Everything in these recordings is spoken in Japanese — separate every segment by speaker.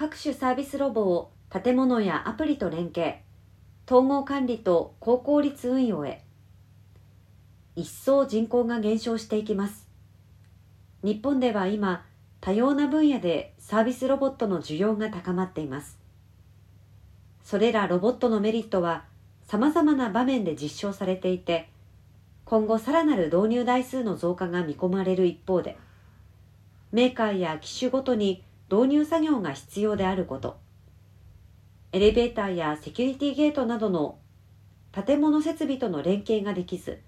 Speaker 1: 各種サービスロボを建物やアプリと連携統合管理と高効率運用へ。一層人口が減少していきます。日本では今多様な分野でサービスロボットの需要が高まっています。それらロボットのメリットは様々な場面で実証されていて今後さらなる導入台数の増加が見込まれる一方でメーカーや機種ごとに導入作業が必要であること。エレベーターやセキュリティゲートなどの建物設備との連携ができず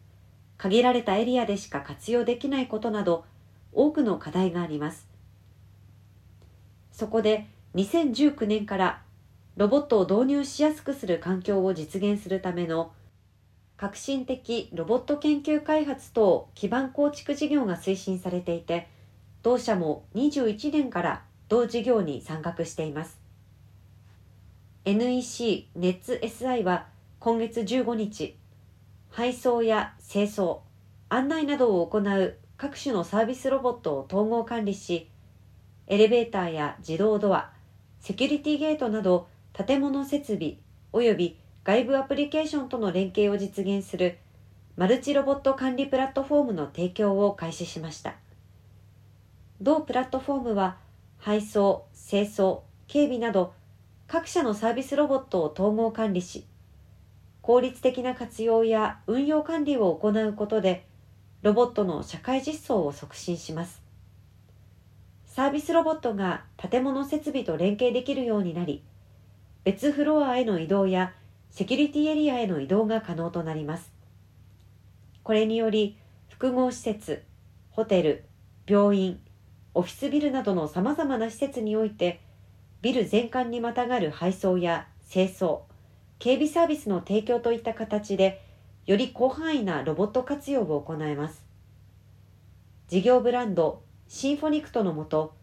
Speaker 1: 限られたエリアでしか活用できないことなど多くの課題があります。そこで2019年からロボットを導入しやすくする環境を実現するための革新的ロボット研究開発等基盤構築事業が推進されていて同社も21年から同事業に参画しています。NEC ネッツ SI は今月15日配送や清掃案内などを行う各種のサービスロボットを統合管理しエレベーターや自動ドアセキュリティゲートなど建物設備及び外部アプリケーションとの連携を実現するマルチロボット管理プラットフォームの提供を開始しました。同プラットフォームは配送、清掃、警備など各社のサービスロボットを統合管理し効率的な活用や運用管理を行うことでロボットの社会実装を促進します。サービスロボットが建物設備と連携できるようになり別フロアへの移動やセキュリティエリアへの移動が可能となります。これにより複合施設ホテル病院オフィスビルなどのさまざまな施設においてビル全館にまたがる配送や清掃警備サービスの提供といった形でより広範囲なロボット活用を行えます。事業ブランドシンフォニクトのもと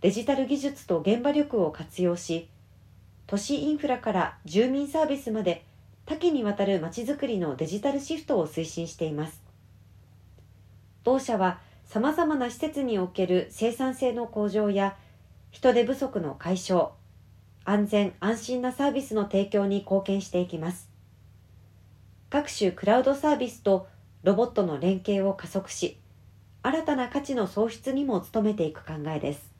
Speaker 1: デジタル技術と現場力を活用し都市インフラから住民サービスまで多岐にわたるまちづくりのデジタルシフトを推進しています。同社はさまざまな施設における生産性の向上や人手不足の解消安全安心なサービスの提供に貢献していきます。各種クラウドサービスとロボットの連携を加速し新たな価値の創出にも努めていく考えです。